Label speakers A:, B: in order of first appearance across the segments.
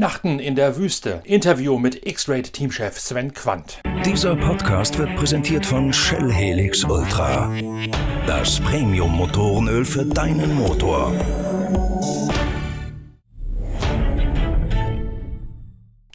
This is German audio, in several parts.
A: Weihnachten in der Wüste. Interview mit X-Rate Teamchef Sven Quandt.
B: Dieser Podcast wird präsentiert von Shell Helix Ultra. Das Premium-Motorenöl für deinen Motor.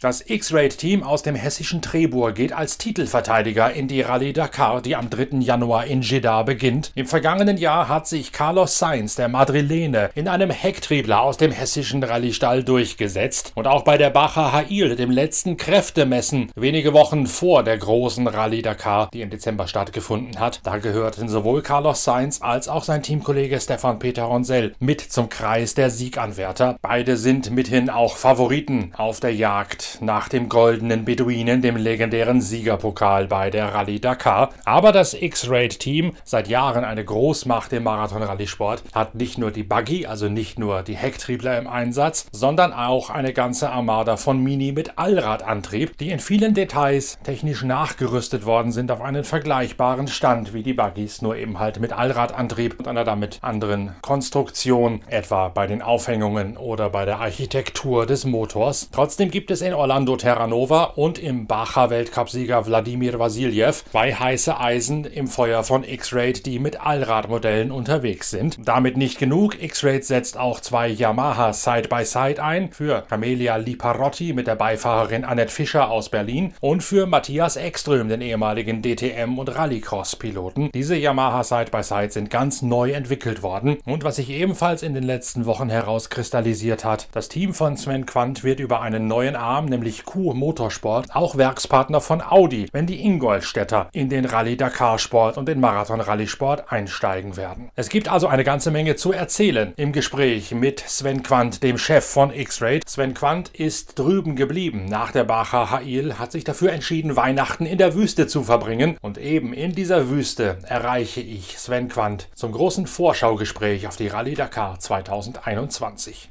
A: Das X-Rate-Team aus dem hessischen Trebur geht als Titelverteidiger in die Rallye Dakar, die am 3. Januar in Jeddah beginnt. Im vergangenen Jahr hat sich Carlos Sainz, der Madrilene, in einem Hecktriebler aus dem hessischen Rallye-Stall durchgesetzt. Und auch bei der Bacher Hail, dem letzten Kräftemessen, wenige Wochen vor der großen Rallye Dakar, die im Dezember stattgefunden hat, da gehörten sowohl Carlos Sainz als auch sein Teamkollege Stefan Peter Ronsell mit zum Kreis der Sieganwärter. Beide sind mithin auch Favoriten auf der Jagd nach dem goldenen Beduinen, dem legendären Siegerpokal bei der Rallye Dakar. Aber das X-Raid-Team, seit Jahren eine Großmacht im Marathon-Rallye-Sport, hat nicht nur die Buggy, also nicht nur die Hecktriebler im Einsatz, sondern auch eine ganze Armada von Mini mit Allradantrieb, die in vielen Details technisch nachgerüstet worden sind auf einen vergleichbaren Stand wie die Buggys, nur eben halt mit Allradantrieb und einer damit anderen Konstruktion, etwa bei den Aufhängungen oder bei der Architektur des Motors. Trotzdem gibt es in Orlando Terranova und im Bacher Weltcupsieger Wladimir Vasiljev zwei heiße Eisen im Feuer von X-Raid, die mit Allradmodellen unterwegs sind. Damit nicht genug. X-Raid setzt auch zwei Yamaha Side-by-Side -Side ein für Camelia Liparotti mit der Beifahrerin Annette Fischer aus Berlin und für Matthias Ekström, den ehemaligen DTM- und Rallycross-Piloten. Diese Yamaha Side-by-Side -Side sind ganz neu entwickelt worden und was sich ebenfalls in den letzten Wochen herauskristallisiert hat, das Team von Sven Quandt wird über einen neuen Arm Namen, nämlich Q Motorsport, auch Werkspartner von Audi, wenn die Ingolstädter in den Rallye Dakar Sport und den Marathon Rallye Sport einsteigen werden. Es gibt also eine ganze Menge zu erzählen im Gespräch mit Sven Quandt, dem Chef von X-Raid. Sven Quandt ist drüben geblieben. Nach der Bacher Hail hat sich dafür entschieden, Weihnachten in der Wüste zu verbringen. Und eben in dieser Wüste erreiche ich Sven Quandt zum großen Vorschaugespräch auf die Rallye Dakar 2021.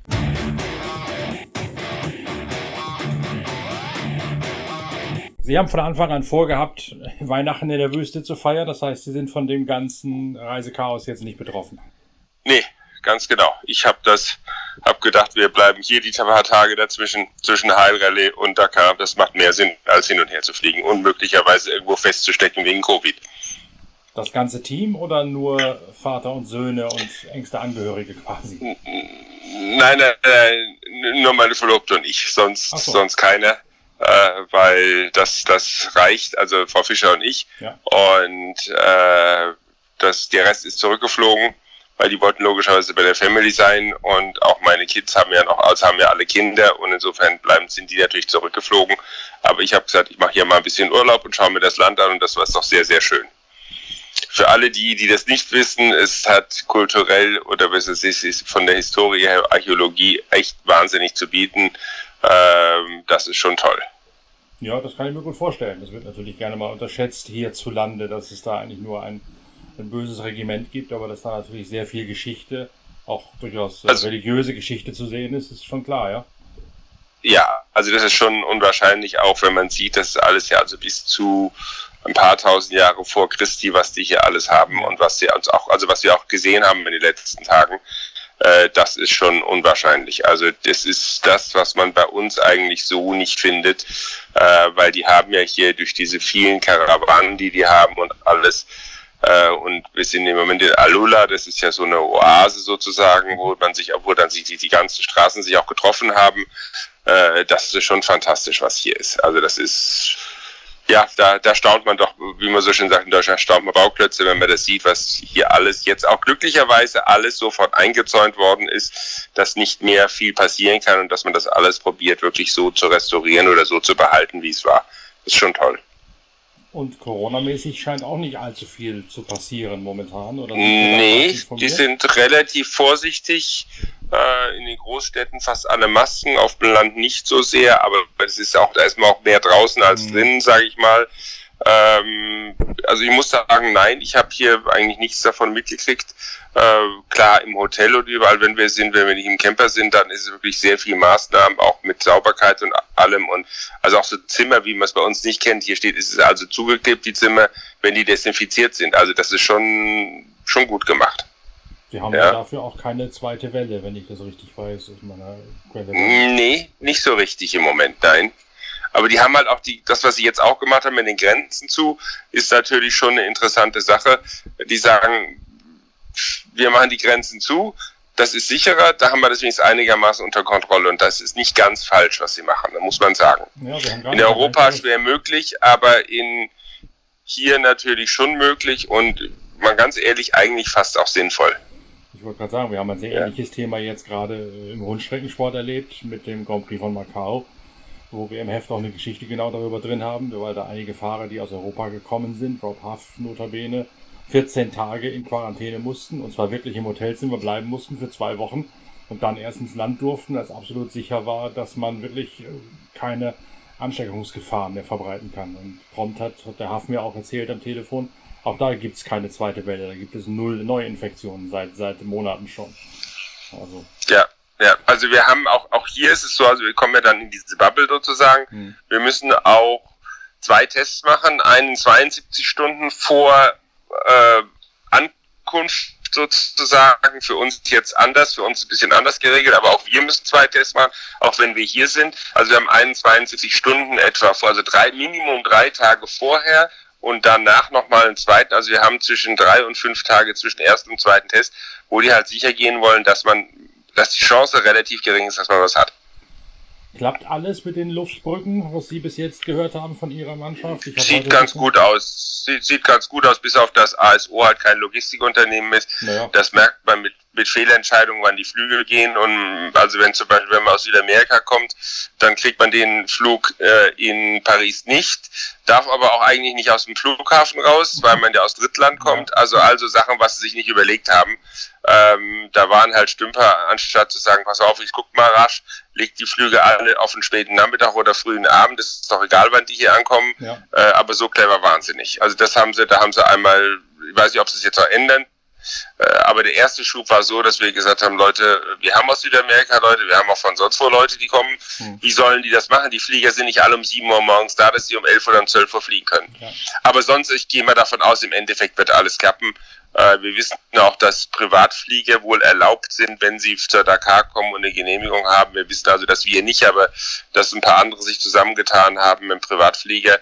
A: Sie haben von Anfang an vorgehabt, Weihnachten in der Wüste zu feiern. Das heißt, Sie sind von dem ganzen Reisechaos jetzt nicht betroffen.
C: Nee, ganz genau. Ich habe das, habe gedacht, wir bleiben hier die paar Tage dazwischen, zwischen Heilrallye und Dakar. Das macht mehr Sinn, als hin und her zu fliegen und möglicherweise irgendwo festzustecken wegen Covid.
A: Das ganze Team oder nur Vater und Söhne und engste Angehörige quasi?
C: Nein, nein, nein nur meine Verlobte und ich, sonst, so. sonst keiner äh, weil das, das reicht, also Frau Fischer und ich. Ja. Und äh, das, der Rest ist zurückgeflogen, weil die wollten logischerweise bei der Family sein und auch meine Kids haben ja noch, also haben ja alle Kinder und insofern bleiben, sind die natürlich zurückgeflogen. Aber ich habe gesagt, ich mache hier mal ein bisschen Urlaub und schaue mir das Land an und das war doch sehr, sehr schön. Für alle die, die das nicht wissen, es hat kulturell oder was es ist, ist von der Historie her Archäologie echt wahnsinnig zu bieten. Ähm, das ist schon toll.
A: Ja, das kann ich mir gut vorstellen. Das wird natürlich gerne mal unterschätzt hierzulande, dass es da eigentlich nur ein, ein böses Regiment gibt, aber dass da natürlich sehr viel Geschichte, auch durchaus äh, also, religiöse Geschichte zu sehen ist, ist schon klar, ja.
C: Ja, also das ist schon unwahrscheinlich, auch wenn man sieht, dass alles ja also bis zu ein paar tausend Jahre vor Christi, was die hier alles haben und was sie uns auch, also was wir auch gesehen haben in den letzten Tagen, äh, das ist schon unwahrscheinlich. Also das ist das, was man bei uns eigentlich so nicht findet, äh, weil die haben ja hier durch diese vielen Karawanen, die die haben und alles, äh, und wir sind im Moment in Alula, das ist ja so eine Oase sozusagen, wo man sich, obwohl dann sich die, die ganzen Straßen sich auch getroffen haben, äh, das ist schon fantastisch, was hier ist. Also das ist ja, da, da staunt man doch, wie man so schön sagt, in Deutschland staunt man Bauklötze, wenn man das sieht, was hier alles jetzt auch glücklicherweise alles sofort eingezäunt worden ist, dass nicht mehr viel passieren kann und dass man das alles probiert, wirklich so zu restaurieren oder so zu behalten, wie es war. Das ist schon toll.
A: Und Corona-mäßig scheint auch nicht allzu viel zu passieren momentan, oder?
C: Nee, die sind relativ vorsichtig äh, in den Großstädten fast alle Masken, auf dem Land nicht so sehr, aber es ist auch, da ist man auch mehr draußen als mhm. drinnen, sage ich mal. Ähm, also ich muss sagen, nein, ich habe hier eigentlich nichts davon mitgekriegt. Äh, klar, im Hotel und überall, wenn wir sind, wenn wir nicht im Camper sind, dann ist es wirklich sehr viel Maßnahmen, auch mit Sauberkeit und allem. Und also auch so Zimmer, wie man es bei uns nicht kennt. Hier steht, ist es also zugeklebt, die Zimmer, wenn die desinfiziert sind. Also das ist schon, schon gut gemacht.
A: Sie haben ja. dafür auch keine zweite Welle, wenn ich das richtig weiß, aus
C: meiner Quelle. Nee, nicht so richtig im Moment, nein. Aber die haben halt auch die, das, was sie jetzt auch gemacht haben mit den Grenzen zu, ist natürlich schon eine interessante Sache. Die sagen, wir machen die Grenzen zu, das ist sicherer, da haben wir das wenigstens einigermaßen unter Kontrolle und das ist nicht ganz falsch, was sie machen, da muss man sagen. Ja, in Europa schwer möglich, aber in hier natürlich schon möglich und mal ganz ehrlich eigentlich fast auch sinnvoll.
A: Ich wollte gerade sagen, wir haben ein sehr ja. ähnliches Thema jetzt gerade äh, im Rundstreckensport erlebt mit dem Grand Prix von Macau, wo wir im Heft auch eine Geschichte genau darüber drin haben, weil da einige Fahrer, die aus Europa gekommen sind, Rob Huff notabene, 14 Tage in Quarantäne mussten und zwar wirklich im Hotelzimmer bleiben mussten für zwei Wochen und dann erst ins Land durften, als absolut sicher war, dass man wirklich äh, keine Ansteckungsgefahren mehr verbreiten kann. Und prompt hat, hat der Hafen mir auch erzählt am Telefon, auch da gibt es keine zweite Welle, da gibt es null Neuinfektionen seit, seit Monaten schon.
C: Also. Ja, ja, also wir haben auch, auch hier ist es so, also wir kommen ja dann in diese Bubble sozusagen. Hm. Wir müssen auch zwei Tests machen, einen 72 Stunden vor äh, Ankunft sozusagen. Für uns jetzt anders, für uns ein bisschen anders geregelt, aber auch wir müssen zwei Tests machen, auch wenn wir hier sind. Also wir haben einen 72 Stunden etwa vor, also drei, Minimum drei Tage vorher und danach nochmal einen zweiten. Also wir haben zwischen drei und fünf Tage zwischen ersten und zweiten Test, wo die halt sicher gehen wollen, dass man, dass die Chance relativ gering ist, dass man was hat.
A: Klappt alles mit den Luftbrücken, was Sie bis jetzt gehört haben von Ihrer Mannschaft?
C: Sieht ganz gut aus. Sieht, sieht, ganz gut aus, bis auf das ASO halt kein Logistikunternehmen ist. Naja. Das merkt man mit, mit Fehlentscheidungen, wann die Flüge gehen. Und also wenn zum Beispiel, wenn man aus Südamerika kommt, dann kriegt man den Flug äh, in Paris nicht, darf aber auch eigentlich nicht aus dem Flughafen raus, weil man ja aus Drittland kommt. Also also Sachen, was sie sich nicht überlegt haben. Ähm, da waren halt Stümper, anstatt zu sagen, pass auf, ich guck mal rasch, legt die Flüge alle auf den späten Nachmittag oder frühen Abend, das ist doch egal, wann die hier ankommen, ja. äh, aber so clever waren sie nicht. Also das haben sie, da haben sie einmal, ich weiß nicht, ob sie es jetzt noch ändern, aber der erste Schub war so, dass wir gesagt haben, Leute, wir haben aus Südamerika Leute, wir haben auch von sonst wo Leute, die kommen. Hm. Wie sollen die das machen? Die Flieger sind nicht alle um 7 Uhr morgens da, dass sie um 11 oder um 12 Uhr fliegen können. Ja. Aber sonst, ich gehe mal davon aus, im Endeffekt wird alles klappen. Äh, wir wissen auch, dass Privatflieger wohl erlaubt sind, wenn sie zur Dakar kommen und eine Genehmigung haben. Wir wissen also, dass wir nicht, aber dass ein paar andere sich zusammengetan haben mit dem Privatflieger.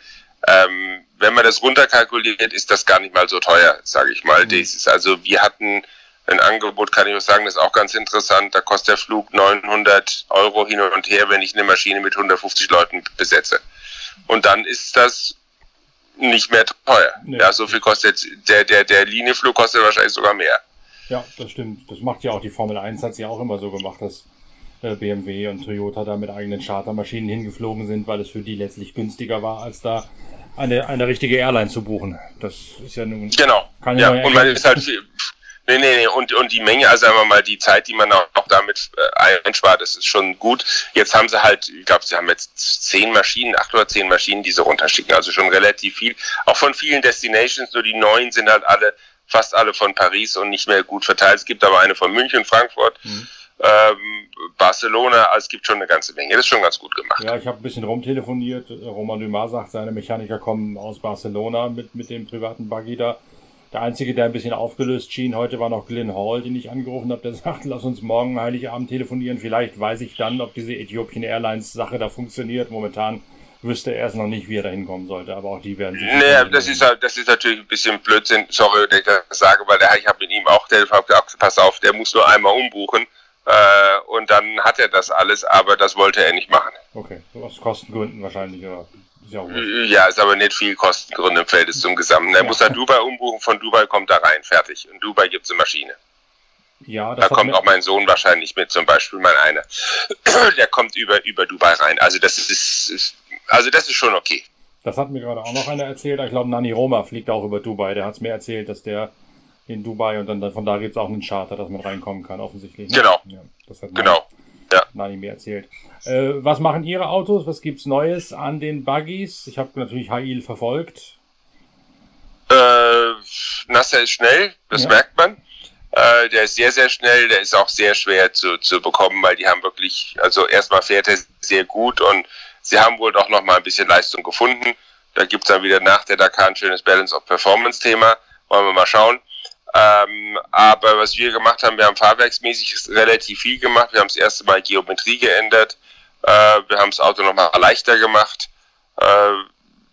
C: Ähm, wenn man das runterkalkuliert, ist das gar nicht mal so teuer, sage ich mal. Mhm. Also, wir hatten ein Angebot, kann ich auch sagen, das ist auch ganz interessant. Da kostet der Flug 900 Euro hin und her, wenn ich eine Maschine mit 150 Leuten besetze. Und dann ist das nicht mehr teuer. Nee. Ja, so viel kostet der, der, der Linienflug kostet wahrscheinlich sogar mehr.
A: Ja, das stimmt. Das macht ja auch die Formel 1 hat sie ja auch immer so gemacht, dass äh, BMW und Toyota da mit eigenen Chartermaschinen hingeflogen sind, weil es für die letztlich günstiger war, als da eine, eine richtige Airline zu buchen. Das ist ja nun
C: genau. keine ja, und man ist halt viel, Nee, nee, nee. Und, und die Menge, also wir mal, die Zeit, die man auch, auch damit äh, einspart, das ist schon gut. Jetzt haben sie halt, ich glaube, sie haben jetzt zehn Maschinen, acht oder zehn Maschinen, die sie runterschicken. Also schon relativ viel. Auch von vielen Destinations, nur die neuen sind halt alle, fast alle von Paris und nicht mehr gut verteilt. Es gibt aber eine von München, Frankfurt. Mhm. Ähm, Barcelona, also es gibt schon eine ganze Menge. Das ist schon ganz gut gemacht.
A: Ja, ich habe ein bisschen rumtelefoniert. Roman Dumas sagt, seine Mechaniker kommen aus Barcelona mit, mit dem privaten Buggy da. Der Einzige, der ein bisschen aufgelöst schien heute, war noch Glenn Hall, den ich angerufen habe. Der sagt, lass uns morgen Heiligabend telefonieren. Vielleicht weiß ich dann, ob diese Ethiopian Airlines Sache da funktioniert. Momentan wüsste er es noch nicht, wie er da hinkommen sollte. Aber auch die werden sich.
C: Nee, das ist, halt, das ist natürlich ein bisschen Blödsinn. Sorry, dass ich das sage, weil der, ich habe mit ihm auch telefoniert, gesagt, pass auf, der muss nur einmal umbuchen. Äh, und dann hat er das alles, aber das wollte er nicht machen.
A: Okay, aus Kostengründen wahrscheinlich, oder?
C: Ist ja, ja, ist aber nicht viel Kostengründe im Feld zum Gesamten. Er ja. muss dann Dubai umbuchen, von Dubai kommt er rein, fertig. In Dubai gibt es eine Maschine. Ja, da kommt auch mein Sohn wahrscheinlich mit, zum Beispiel mein einer. Der kommt über, über Dubai rein. Also das ist, also das ist schon okay.
A: Das hat mir gerade auch noch einer erzählt. Ich glaube, Nani Roma fliegt auch über Dubai. Der hat es mir erzählt, dass der in Dubai und dann, von da gibt es auch einen Charter, dass man reinkommen kann, offensichtlich.
C: Ne? Genau. Ja,
A: das hat genau. Ja. Nani mir erzählt. Äh, was machen Ihre Autos? Was gibt's Neues an den Buggies? Ich habe natürlich Hail verfolgt.
C: Äh, Nasser ist schnell, das ja. merkt man. Äh, der ist sehr, sehr schnell, der ist auch sehr schwer zu, zu bekommen, weil die haben wirklich, also erstmal fährt er sehr gut und sie haben wohl doch noch mal ein bisschen Leistung gefunden. Da gibt's dann wieder nach der Dakar ein schönes Balance of Performance Thema. Wollen wir mal schauen. Ähm, aber was wir gemacht haben, wir haben fahrwerksmäßig relativ viel gemacht. Wir haben das erste Mal Geometrie geändert. Äh, wir haben das Auto nochmal leichter gemacht. Äh,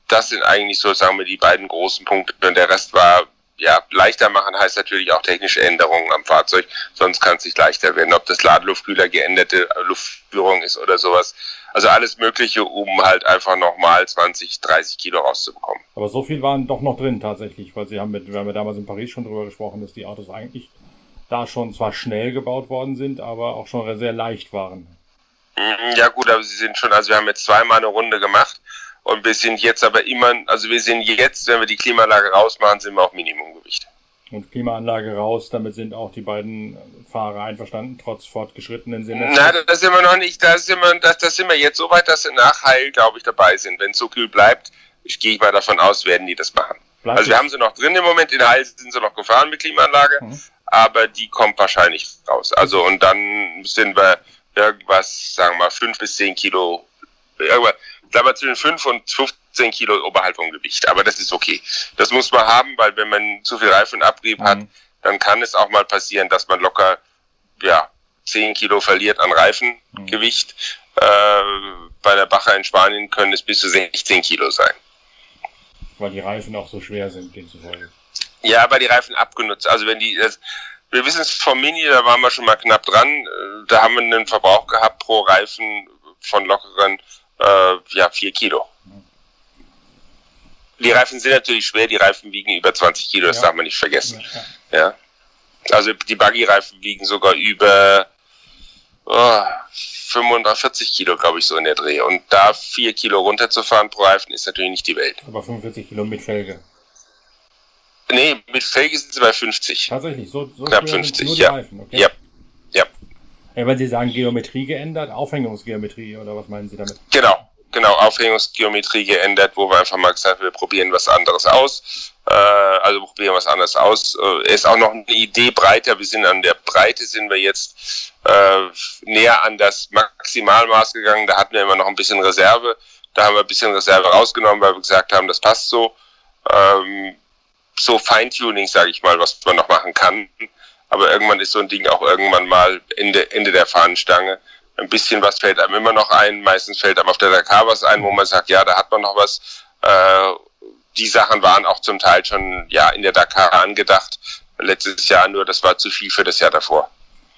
C: das sind eigentlich so, sagen wir, die beiden großen Punkte. Und der Rest war, ja, leichter machen heißt natürlich auch technische Änderungen am Fahrzeug. Sonst kann es nicht leichter werden. Ob das Ladeluftkühler geänderte Luftführung ist oder sowas. Also alles Mögliche, um halt einfach nochmal 20, 30 Kilo rauszubekommen.
A: Aber so viel waren doch noch drin tatsächlich, weil sie haben mit, wir haben ja damals in Paris schon drüber gesprochen, dass die Autos eigentlich da schon zwar schnell gebaut worden sind, aber auch schon sehr leicht waren.
C: Mhm, ja gut, aber sie sind schon, also wir haben jetzt zweimal eine Runde gemacht und wir sind jetzt aber immer, also wir sind jetzt, wenn wir die Klimaanlage rausmachen, sind wir auf Minimumgewicht.
A: Und Klimaanlage raus, damit sind auch die beiden Fahrer einverstanden, trotz fortgeschrittenen Sinne.
C: Na, das sind wir noch nicht, da sind wir, das, das sind wir jetzt so weit, dass sie nach Heil, glaube ich, dabei sind. Wenn es so kühl bleibt, ich gehe mal davon aus, werden die das machen. Bleibt also wir haben sie noch drin im Moment, in Heil sind sie noch gefahren mit Klimaanlage, mhm. aber die kommt wahrscheinlich raus. Also und dann sind wir irgendwas, sagen wir mal, fünf bis zehn Kilo, irgendwas, wir zwischen fünf und 15 Kilo oberhalb vom Gewicht. Aber das ist okay. Das muss man haben, weil wenn man zu viel Reifenabrieb mhm. hat, dann kann es auch mal passieren, dass man locker, ja, 10 Kilo verliert an Reifengewicht. Mhm. Äh, bei der Bacher in Spanien können es bis zu 16 Kilo sein.
A: Weil die Reifen auch so schwer sind, demzufolge.
C: Ja, weil die Reifen abgenutzt. Also wenn die, das, wir wissen es vom Mini, da waren wir schon mal knapp dran. Äh, da haben wir einen Verbrauch gehabt pro Reifen von lockeren äh, ja, 4 Kilo. Die Reifen sind natürlich schwer, die Reifen wiegen über 20 Kilo, das ja. darf man nicht vergessen. Ja. Also die Buggy-Reifen wiegen sogar über oh, 45 Kilo, glaube ich, so in der Dreh. Und da 4 Kilo runterzufahren pro Reifen ist natürlich nicht die Welt.
A: Aber 45 Kilo mit Felge.
C: Nee, mit Felge sind sie bei 50.
A: Tatsächlich, so, so
C: knapp 50, ja. Reifen, okay? Ja. Ja,
A: wenn Sie sagen Geometrie geändert, Aufhängungsgeometrie oder was meinen Sie damit?
C: Genau, genau, Aufhängungsgeometrie geändert, wo wir einfach mal gesagt haben, wir probieren was anderes aus. Äh, also probieren was anderes aus. Äh, ist auch noch eine Idee breiter. Wir sind an der Breite sind wir jetzt äh, näher an das Maximalmaß gegangen. Da hatten wir immer noch ein bisschen Reserve. Da haben wir ein bisschen Reserve rausgenommen, weil wir gesagt haben, das passt so. Ähm, so Feintuning, sage ich mal, was man noch machen kann. Aber irgendwann ist so ein Ding auch irgendwann mal Ende, Ende der Fahnenstange. Ein bisschen was fällt einem immer noch ein. Meistens fällt einem auf der Dakar was ein, wo man sagt, ja, da hat man noch was. Äh, die Sachen waren auch zum Teil schon ja in der Dakar angedacht. Letztes Jahr nur, das war zu viel für das Jahr davor.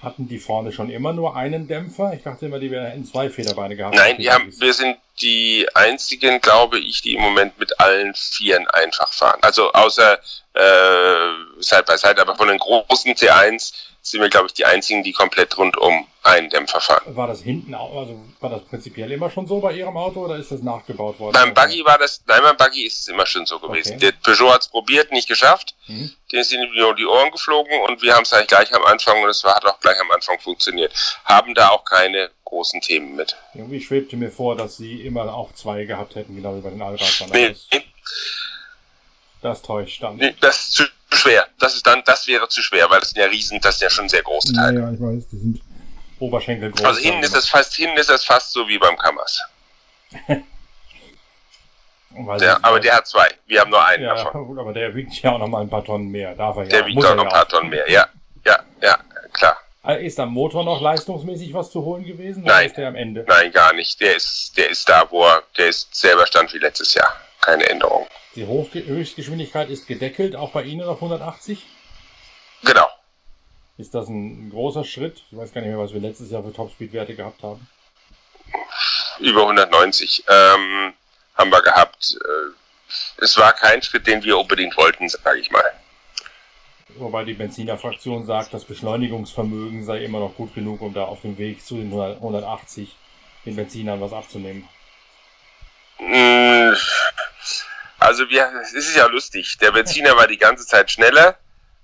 A: Hatten die vorne schon immer nur einen Dämpfer? Ich dachte immer, die hätten zwei Federbeine gehabt.
C: Nein, die haben, wir sind die einzigen, glaube ich, die im Moment mit allen Vieren einfach fahren. Also außer äh, Side by Side, aber von den großen T1 sind wir, glaube ich, die einzigen, die komplett rundum einen Dämpfer fahren.
A: War das hinten, also war das prinzipiell immer schon so bei Ihrem Auto oder ist das nachgebaut worden?
C: Beim Buggy war das, nein, beim Buggy ist es immer schon so gewesen. Okay. Der Peugeot hat es probiert, nicht geschafft. Mhm. Den sind ihm die Ohren geflogen und wir haben es eigentlich gleich am Anfang und es hat auch gleich am Anfang funktioniert. Haben da auch keine großen Themen mit.
A: Irgendwie schwebte mir vor, dass Sie immer auch zwei gehabt hätten, genau wie bei den Allradern. Nee, nee. Das täuscht dann.
C: Nee, das schwer. Das ist dann, das wäre zu schwer, weil das sind ja riesen, das sind ja schon sehr große Teile.
A: Ja, ich weiß, die sind Oberschenkel groß.
C: Also hinten ist es fast, hinten ist es fast so wie beim Kammers. ja, aber der hat zwei. Wir haben nur einen
A: ja,
C: davon.
A: Gut, aber der wiegt ja auch noch mal ein paar Tonnen mehr. Darf er
C: der
A: ja.
C: wiegt auch noch ein paar Tonnen mehr. Ja, ja, ja, klar.
A: Äh, ist am Motor noch leistungsmäßig was zu holen gewesen?
C: Nein, ist der am Ende? Nein, gar nicht. Der ist, der ist da, wo er, der ist selber stand wie letztes Jahr. Keine Änderung.
A: Die Hochge Höchstgeschwindigkeit ist gedeckelt, auch bei Ihnen auf 180?
C: Genau.
A: Ist das ein großer Schritt? Ich weiß gar nicht mehr, was wir letztes Jahr für Topspeed-Werte gehabt haben.
C: Über 190 ähm, haben wir gehabt. Äh, es war kein Schritt, den wir unbedingt wollten, sage ich mal.
A: Wobei die Benziner-Fraktion sagt, das Beschleunigungsvermögen sei immer noch gut genug, um da auf dem Weg zu den 180 den Benzinern was abzunehmen.
C: Mm, also wir, es ist ja lustig. Der Benziner war die ganze Zeit schneller,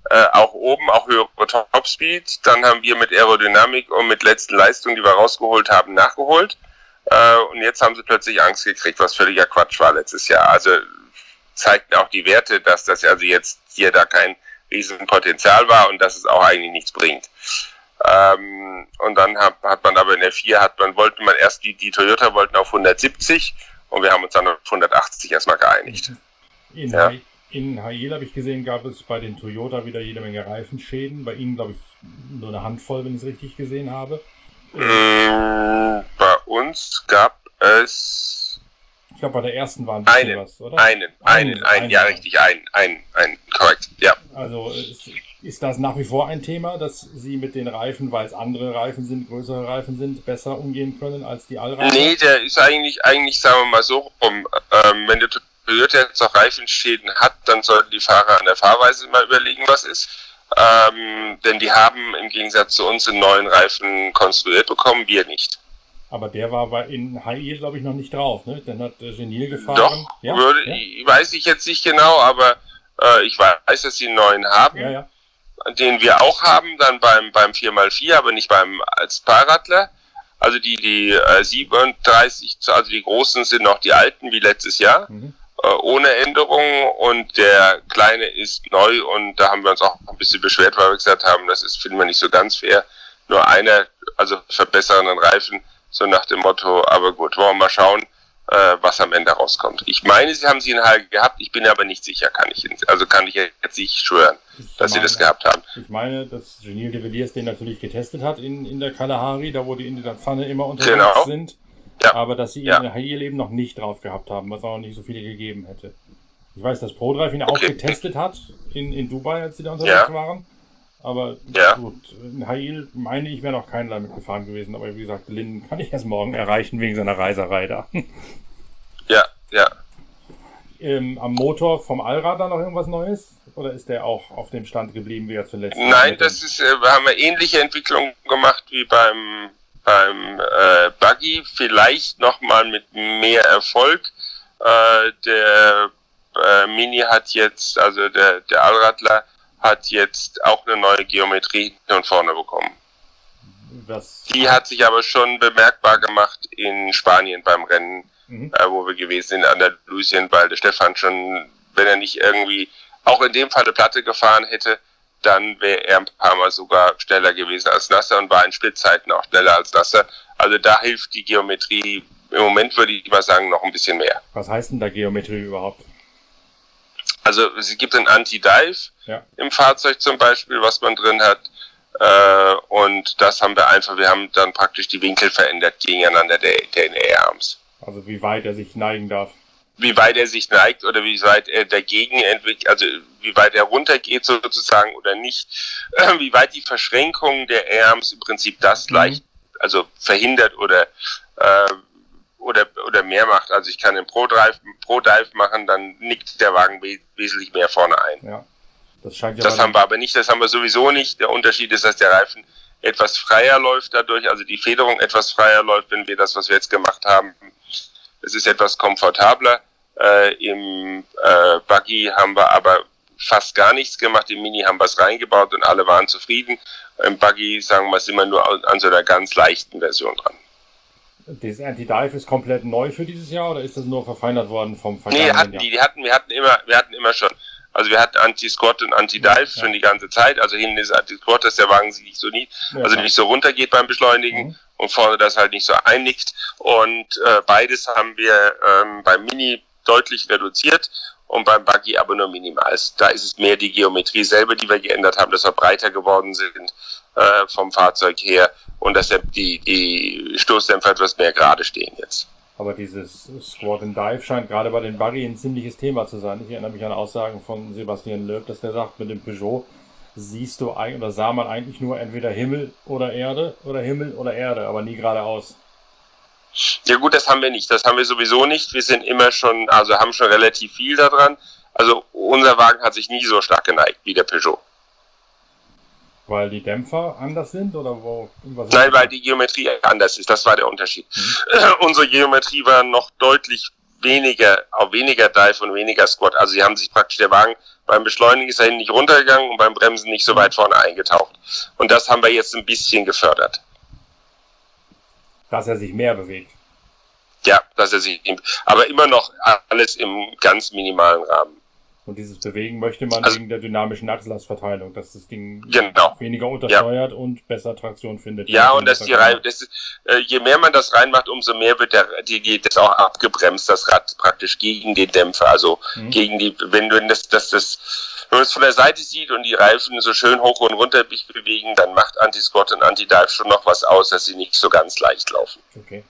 C: äh, auch oben, auch höhere Topspeed. Dann haben wir mit Aerodynamik und mit letzten Leistungen, die wir rausgeholt haben, nachgeholt. Äh, und jetzt haben sie plötzlich Angst gekriegt, was völliger Quatsch war letztes Jahr. Also zeigten auch die Werte, dass das also jetzt hier da kein Riesenpotenzial war und dass es auch eigentlich nichts bringt. Ähm, und dann hat, hat man aber in der 4 hat man, wollte man erst die, die Toyota wollten auf 170 und wir haben uns dann auf 180 erstmal geeinigt.
A: In, ja. in Hail habe ich gesehen, gab es bei den Toyota wieder jede Menge Reifenschäden. Bei Ihnen, glaube ich, nur eine Handvoll, wenn ich es richtig gesehen habe.
C: Mm, bei uns gab es.
A: Ich glaube, bei der ersten waren
C: einen, was, oder? Einen, einen, einen, einen, ja, richtig, einen, einen, einen, korrekt, ja.
A: Also ist, ist das nach wie vor ein Thema, dass Sie mit den Reifen, weil es andere Reifen sind, größere Reifen sind, besser umgehen können als die Allreifen?
C: Nee, der ist eigentlich, eigentlich, sagen wir mal so rum, ähm, wenn der Toyota jetzt noch Reifenschäden hat, dann sollten die Fahrer an der Fahrweise mal überlegen, was ist. Ähm, denn die haben im Gegensatz zu uns einen neuen Reifen konstruiert bekommen, wir nicht.
A: Aber der war bei in HI, glaube ich, noch nicht drauf, ne? Dann hat äh, Genil gefahren.
C: Doch, ja? Würde, ja? weiß ich jetzt nicht genau, aber äh, ich weiß, dass sie einen neuen haben. Ja, ja. Den wir auch haben, dann beim, beim 4x4, aber nicht beim als Fahrradler. Also die, die äh, 37, also die großen sind noch die alten wie letztes Jahr. Mhm äh, ohne Änderungen und der kleine ist neu und da haben wir uns auch ein bisschen beschwert, weil wir gesagt haben, das ist, finden wir nicht so ganz fair. Nur einer, also verbesseren Reifen, so nach dem Motto, aber gut, wollen wir mal schauen, äh, was am Ende rauskommt. Ich meine, sie haben sie in Halle gehabt, ich bin aber nicht sicher, kann ich, also kann ich jetzt nicht schwören, ich dass meine, sie das gehabt haben.
A: Ich meine, dass Genil de Villiers den natürlich getestet hat in, in der Kalahari, da wo die in der Pfanne immer unterwegs genau. sind. Ja. Aber dass sie ja. ihr Leben noch nicht drauf gehabt haben, was auch nicht so viele gegeben hätte. Ich weiß, dass ProDrive ihn okay. auch getestet hat in, in Dubai, als sie da unterwegs ja. waren. Aber ja. gut, in Hail meine ich, wäre noch kein Land mitgefahren gewesen. Aber wie gesagt, Linden kann ich erst morgen erreichen wegen seiner Reiserei da.
C: Ja, ja.
A: Ähm, am Motor vom Allrad da noch irgendwas Neues? Oder ist der auch auf dem Stand geblieben wie er zuletzt?
C: Nein, das ist, äh, wir haben eine ähnliche Entwicklung gemacht wie beim beim äh, Buggy vielleicht nochmal mit mehr Erfolg. Äh, der äh, Mini hat jetzt, also der, der Allradler hat jetzt auch eine neue Geometrie hinten und vorne bekommen. Was? Die hat sich aber schon bemerkbar gemacht in Spanien beim Rennen, mhm. äh, wo wir gewesen sind, an der Lucien, weil der Stefan schon, wenn er nicht irgendwie auch in dem Fall eine Platte gefahren hätte, dann wäre er ein paar Mal sogar schneller gewesen als Nasser und war in Splitzeiten auch schneller als Nasser. Also da hilft die Geometrie im Moment, würde ich mal sagen, noch ein bisschen mehr.
A: Was heißt denn da Geometrie überhaupt?
C: Also es gibt ein Anti-Dive ja. im Fahrzeug zum Beispiel, was man drin hat. Äh, und das haben wir einfach, wir haben dann praktisch die Winkel verändert gegeneinander der, der Arms.
A: Also wie weit er sich neigen darf
C: wie weit er sich neigt oder wie weit er dagegen entwickelt, also wie weit er runtergeht sozusagen oder nicht, äh, wie weit die Verschränkung der Arms im Prinzip das mhm. leicht, also verhindert oder äh, oder oder mehr macht. Also ich kann den Pro Drive Pro Dive machen, dann nickt der Wagen we wesentlich mehr vorne ein.
A: Ja. Das scheint ja
C: Das haben wir aber nicht, das haben wir sowieso nicht. Der Unterschied ist, dass der Reifen etwas freier läuft dadurch, also die Federung etwas freier läuft, wenn wir das, was wir jetzt gemacht haben. Es ist etwas komfortabler. Äh, Im äh, Buggy haben wir aber fast gar nichts gemacht. Im Mini haben wir es reingebaut und alle waren zufrieden. Im Buggy, sagen wir, sind wir nur an so einer ganz leichten Version dran.
A: Dieses Anti-Dive ist komplett neu für dieses Jahr oder ist das nur verfeinert worden vom vergangenen
C: Nee, hatten Jahr? die, die hatten, wir hatten immer, wir hatten immer schon. Also wir hatten Anti-Squat und Anti-Dive ja. schon die ganze Zeit. Also hinten ist Anti-Squat, dass der Wagen sich nicht so nie, ja, also nicht so runter geht beim Beschleunigen mhm. und vorne das halt nicht so einnickt. Und äh, beides haben wir ähm, beim Mini deutlich reduziert und beim Buggy aber nur minimal. Da ist es mehr die Geometrie selber, die wir geändert haben, dass wir breiter geworden sind äh, vom Fahrzeug her und dass die, die Stoßdämpfer etwas mehr gerade stehen jetzt.
A: Aber dieses Squat and Dive scheint gerade bei den Buggy ein ziemliches Thema zu sein. Ich erinnere mich an Aussagen von Sebastian Löb, dass der sagt, mit dem Peugeot siehst du eigentlich oder sah man eigentlich nur entweder Himmel oder Erde oder Himmel oder Erde, aber nie geradeaus.
C: Ja gut, das haben wir nicht. Das haben wir sowieso nicht. Wir sind immer schon, also haben schon relativ viel daran. Also unser Wagen hat sich nie so stark geneigt wie der Peugeot.
A: Weil die Dämpfer anders sind oder wo?
C: Nein, weil die Geometrie anders ist. Das war der Unterschied. Mhm. Unsere Geometrie war noch deutlich weniger, auch weniger Dive und weniger Squat. Also sie haben sich praktisch der Wagen beim Beschleunigen ist er nicht runtergegangen und beim Bremsen nicht so mhm. weit vorne eingetaucht. Und das haben wir jetzt ein bisschen gefördert
A: dass er sich mehr bewegt.
C: Ja, dass er sich, aber immer noch alles im ganz minimalen Rahmen.
A: Und dieses Bewegen möchte man
C: Also-
A: wegen der dynamischen Achslastverteilung, dass das Ding
C: Genau.
A: weniger untersteuert und besser Traktion findet.
C: Ja, und dass die Reihe, das äh, je mehr man das reinmacht, umso mehr wird der, die, die, das auch abgebremst, das Rad praktisch gegen den Dämpfer, also
A: Mhm.
C: gegen die, wenn du das, das, das, wenn man es von der Seite sieht und die Reifen so schön hoch und runter bewegen, dann macht Anti-Squat und Anti-Dive schon noch was aus, dass sie nicht so ganz leicht laufen.
A: Okay.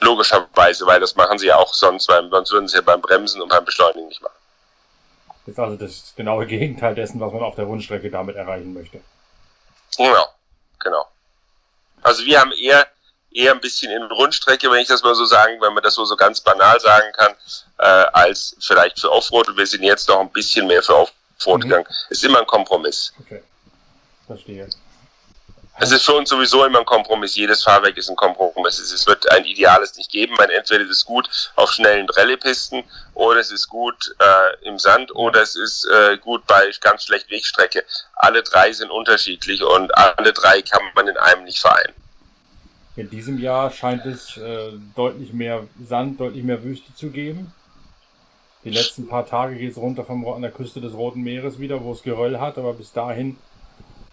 C: Logischerweise, weil das machen sie ja auch sonst, beim, sonst würden sie ja beim Bremsen und beim Beschleunigen nicht machen.
A: Das ist also das genaue Gegenteil dessen, was man auf der Rundstrecke damit erreichen möchte.
C: Genau, genau. Also wir haben eher eher ein bisschen in Rundstrecke, wenn ich das mal so sagen, wenn man das so, so ganz banal sagen kann, äh, als vielleicht für Offroad. Und wir sind jetzt noch ein bisschen mehr für Offroad
A: Mhm.
C: gegangen. Ist immer ein Kompromiss.
A: Okay. Verstehe.
C: Es ist für uns sowieso immer ein Kompromiss. Jedes Fahrwerk ist ein Kompromiss. Es wird ein Ideales nicht geben. Man entweder ist es gut auf schnellen Rallyepisten oder es ist gut äh, im Sand oder es ist äh, gut bei ganz schlecht Wegstrecke. Alle drei sind unterschiedlich und alle drei kann man in einem nicht vereinen.
A: In diesem Jahr scheint es äh, deutlich mehr Sand, deutlich mehr Wüste zu geben. Die letzten paar Tage geht es runter vom, an der Küste des Roten Meeres wieder, wo es Geröll hat, aber bis dahin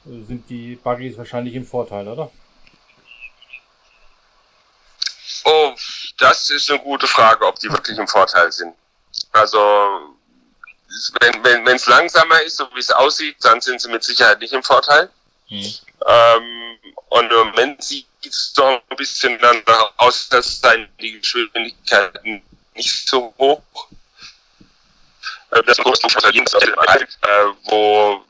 A: sind die Buggies wahrscheinlich im Vorteil, oder?
C: Oh, das ist eine gute Frage, ob die wirklich im Vorteil sind. Also, wenn wenn wenn, es langsamer ist, so wie es aussieht, dann sind sie mit Sicherheit nicht im Vorteil.
A: Hm.
C: Ähm, und im Moment sieht es doch ein bisschen danach aus, dass seien die Geschwindigkeiten nicht so hoch. Äh, Das große äh, wo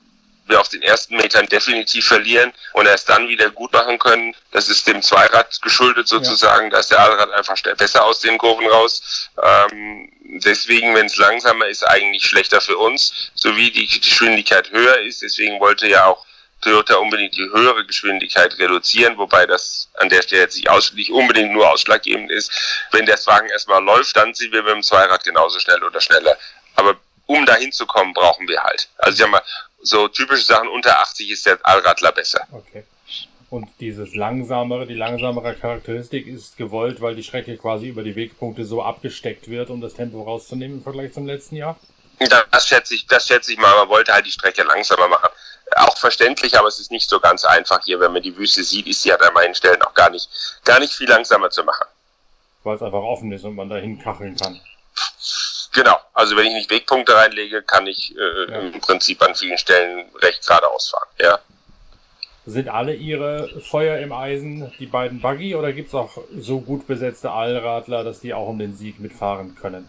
C: wir auf den ersten Metern definitiv verlieren und erst dann wieder gut machen können. Das ist dem Zweirad geschuldet sozusagen. Da ist der Allrad einfach besser aus den Kurven raus. Ähm, deswegen, wenn es langsamer ist, eigentlich schlechter für uns, sowie die Geschwindigkeit höher ist. Deswegen wollte ja auch Toyota unbedingt die höhere Geschwindigkeit reduzieren, wobei das an der Stelle jetzt nicht, aus, nicht unbedingt nur ausschlaggebend ist. Wenn der Wagen erstmal läuft, dann sind wir mit dem Zweirad genauso schnell oder schneller. Aber um dahin zu kommen, brauchen wir halt. Also ich sag mal, so typische Sachen unter 80 ist der Allradler besser.
A: Okay. Und dieses langsamere, die langsamere Charakteristik ist gewollt, weil die Strecke quasi über die Wegpunkte so abgesteckt wird, um das Tempo rauszunehmen im Vergleich zum letzten Jahr.
C: Das schätze ich, das schätze ich mal. Man wollte halt die Strecke langsamer machen. Auch verständlich, aber es ist nicht so ganz einfach hier. Wenn man die Wüste sieht, ist sie halt an meinen Stellen auch gar nicht, gar nicht viel langsamer zu machen.
A: Weil es einfach offen ist und man dahin kacheln kann.
C: Genau. Also wenn ich nicht Wegpunkte reinlege, kann ich äh,
A: Ja.
C: im Prinzip an vielen Stellen recht geradeaus fahren. Ja.
A: Sind alle ihre Feuer im Eisen die beiden Buggy oder gibt es auch so gut besetzte Allradler, dass die auch um den Sieg mitfahren können?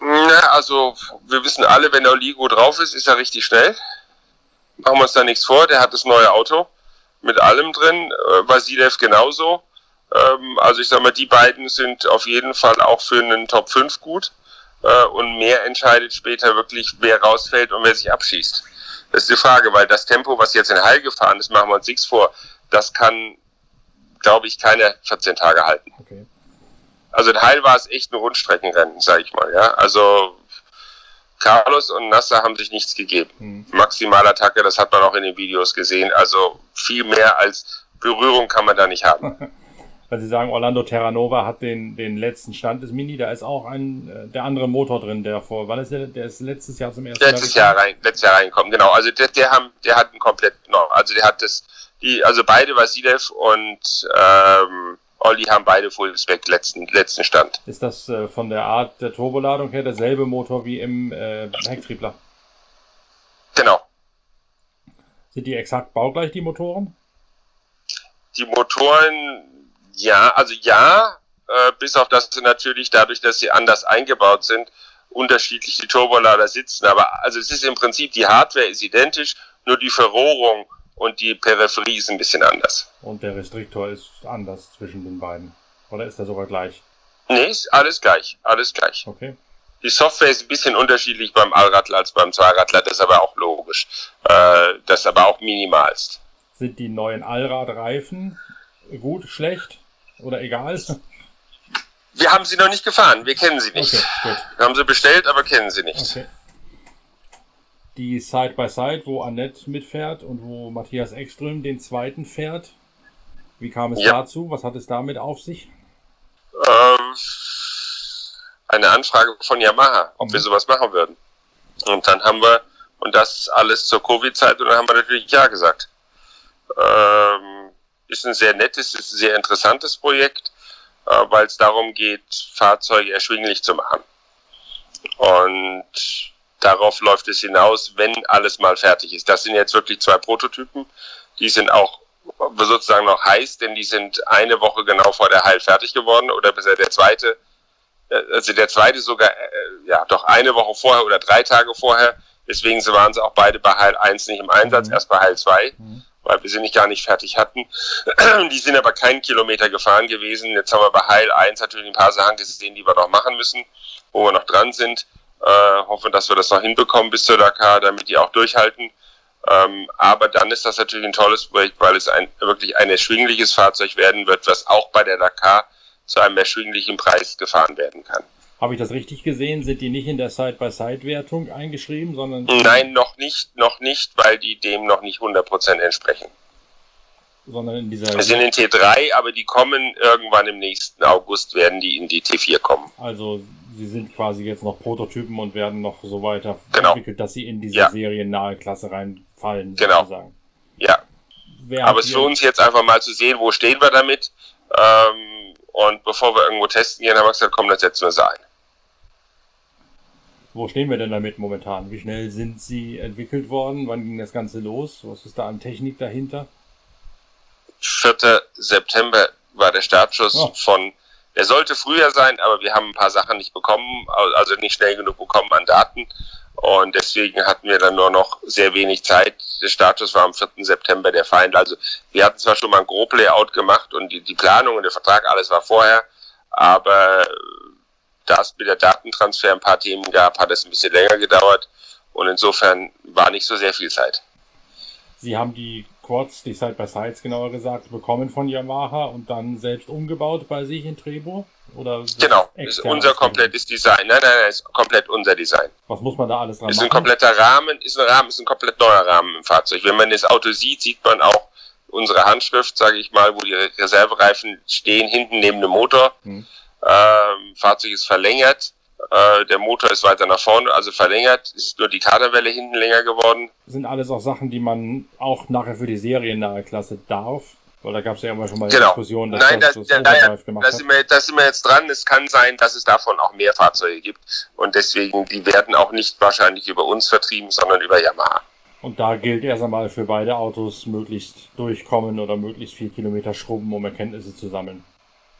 C: Na, also wir wissen alle, wenn der Oligo drauf ist, ist er richtig schnell. Machen wir uns da nichts vor. Der hat das neue Auto mit allem drin. Äh, Vasilev genauso. Ähm, also ich sag mal, die beiden sind auf jeden Fall auch für einen Top 5 gut. Äh, und mehr entscheidet später wirklich, wer rausfällt und wer sich abschießt. Das ist die Frage, weil das Tempo, was jetzt in Heil gefahren ist, machen wir uns nichts vor. Das kann, glaube ich, keiner 14 Tage halten.
A: Okay.
C: Also in Heil war es echt ein Rundstreckenrennen, sag ich mal. Ja, also Carlos und Nasser haben sich nichts gegeben.
A: Hm.
C: Maximalattacke, das hat man auch in den Videos gesehen. Also viel mehr als Berührung kann man da nicht haben.
A: Weil Sie sagen, Orlando Terranova hat den, den letzten Stand des Mini, da ist auch ein äh, der andere Motor drin, der vor, wann ist der, der ist letztes Jahr zum ersten
C: Letztes
A: gekommen?
C: Jahr rein, letztes Jahr reinkommen, genau. Also der, der haben, der hat einen komplett, no, also der hat das, die, also beide Vasilev und ähm, Olli haben beide Fullspec letzten letzten Stand.
A: Ist das äh, von der Art der Turboladung her derselbe Motor wie im äh, Hecktriebler?
C: Genau.
A: Sind die exakt baugleich, die Motoren?
C: Die Motoren, ja, also ja, äh, bis auf das sie natürlich dadurch, dass sie anders eingebaut sind, unterschiedlich die Turbolader sitzen. Aber also es ist im Prinzip, die Hardware ist identisch, nur die Verrohrung und die Peripherie ist ein bisschen anders.
A: Und der Restriktor ist anders zwischen den beiden. Oder ist der sogar gleich?
C: Nee, ist alles gleich, alles gleich.
A: Okay.
C: Die Software ist ein bisschen unterschiedlich beim Allradler als beim Zweiradler, das ist aber auch logisch. Äh, das ist aber auch minimalst.
A: Sind die neuen Allradreifen gut, schlecht oder egal?
C: Wir haben sie noch nicht gefahren, wir kennen sie nicht.
A: Okay.
C: Wir haben sie bestellt, aber kennen sie nicht.
A: Okay. Die Side-by-Side, wo Annette mitfährt und wo Matthias Ekström den zweiten fährt. Wie kam es
C: Ja.
A: dazu? Was hat es damit auf sich?
C: Ähm, eine Anfrage von Yamaha, ob
A: Mhm.
C: wir sowas machen würden. Und dann haben wir, und das alles zur Covid-Zeit, und dann haben wir natürlich Ja gesagt. Ähm, ist ein sehr nettes, ist ein sehr interessantes Projekt, äh, weil es darum geht, Fahrzeuge erschwinglich zu machen. Und darauf läuft es hinaus, wenn alles mal fertig ist. Das sind jetzt wirklich zwei Prototypen. Die sind auch sozusagen noch heiß, denn die sind eine Woche genau vor der Heil fertig geworden oder bisher der zweite, äh, also der zweite sogar, äh, ja, doch eine Woche vorher oder drei Tage vorher. Deswegen waren sie auch beide bei Heil 1 nicht im Einsatz, mhm. erst bei Heil 2, mhm. Weil wir sie nicht gar nicht fertig hatten. Die sind aber keinen Kilometer gefahren gewesen. Jetzt haben wir bei Heil 1 natürlich ein paar Sachen gesehen, die wir noch machen müssen, wo wir noch dran sind. Äh, hoffen, dass wir das noch hinbekommen bis zur Dakar, damit die auch durchhalten. Ähm, aber dann ist das natürlich ein tolles Projekt, weil es ein, wirklich ein erschwingliches Fahrzeug werden wird, was auch bei der Dakar zu einem erschwinglichen Preis gefahren werden kann.
A: Habe ich das richtig gesehen? Sind die nicht in der Side-by-Side-Wertung eingeschrieben, sondern?
C: Nein, noch nicht, noch nicht, weil die dem noch nicht 100% entsprechen.
A: Sondern in dieser.
C: Wir sind in T3, aber die kommen irgendwann im nächsten August, werden die in die T4 kommen.
A: Also sie sind quasi jetzt noch Prototypen und werden noch so weiter
C: genau.
A: entwickelt, dass sie in diese ja. seriennahe Klasse reinfallen.
C: Genau. Sozusagen. Ja. Wer Aber es ist für uns jetzt einfach mal zu sehen, wo stehen wir damit. Ähm, und bevor wir irgendwo testen gehen, haben wir gesagt, komm, das setzen wir sie ein.
A: Wo stehen wir denn damit momentan? Wie schnell sind sie entwickelt worden? Wann ging das Ganze los? Was ist da an Technik dahinter?
C: 4. September war der Startschuss oh. von der sollte früher sein, aber wir haben ein paar Sachen nicht bekommen, also nicht schnell genug bekommen an Daten. Und deswegen hatten wir dann nur noch sehr wenig Zeit. Der Status war am 4. September der Feind. Also wir hatten zwar schon mal ein Groblayout gemacht und die, die Planung und der Vertrag, alles war vorher, aber da es mit der Datentransfer ein paar Themen gab, hat es ein bisschen länger gedauert und insofern war nicht so sehr viel Zeit.
A: Sie haben die Quads, die Side-by-Sides genauer gesagt, bekommen von Yamaha und dann selbst umgebaut bei sich in Trebur? Oder
C: genau, ist unser komplettes Design. Nein, nein, nein, ist komplett unser Design.
A: Was muss man da alles dran
C: ist
A: machen?
C: Ist ein kompletter Rahmen, ist ein Rahmen, ist ein komplett neuer Rahmen im Fahrzeug. Wenn man das Auto sieht, sieht man auch unsere Handschrift, sage ich mal, wo die Reservereifen stehen, hinten neben dem Motor. Hm. Ähm, Fahrzeug ist verlängert äh, der Motor ist weiter nach vorne, also verlängert. Es ist nur die Kaderwelle hinten länger geworden.
A: Sind alles auch Sachen, die man auch nachher für die seriennahe Klasse darf? Weil da gab es ja immer schon mal
C: genau.
A: Diskussionen,
C: dass Nein, das, das, das, naja, gemacht da sind, wir, da sind wir jetzt dran. Es kann sein, dass es davon auch mehr Fahrzeuge gibt. Und deswegen, die werden auch nicht wahrscheinlich über uns vertrieben, sondern über Yamaha.
A: Und da gilt erst einmal für beide Autos möglichst durchkommen oder möglichst viel Kilometer schrubben, um Erkenntnisse zu sammeln.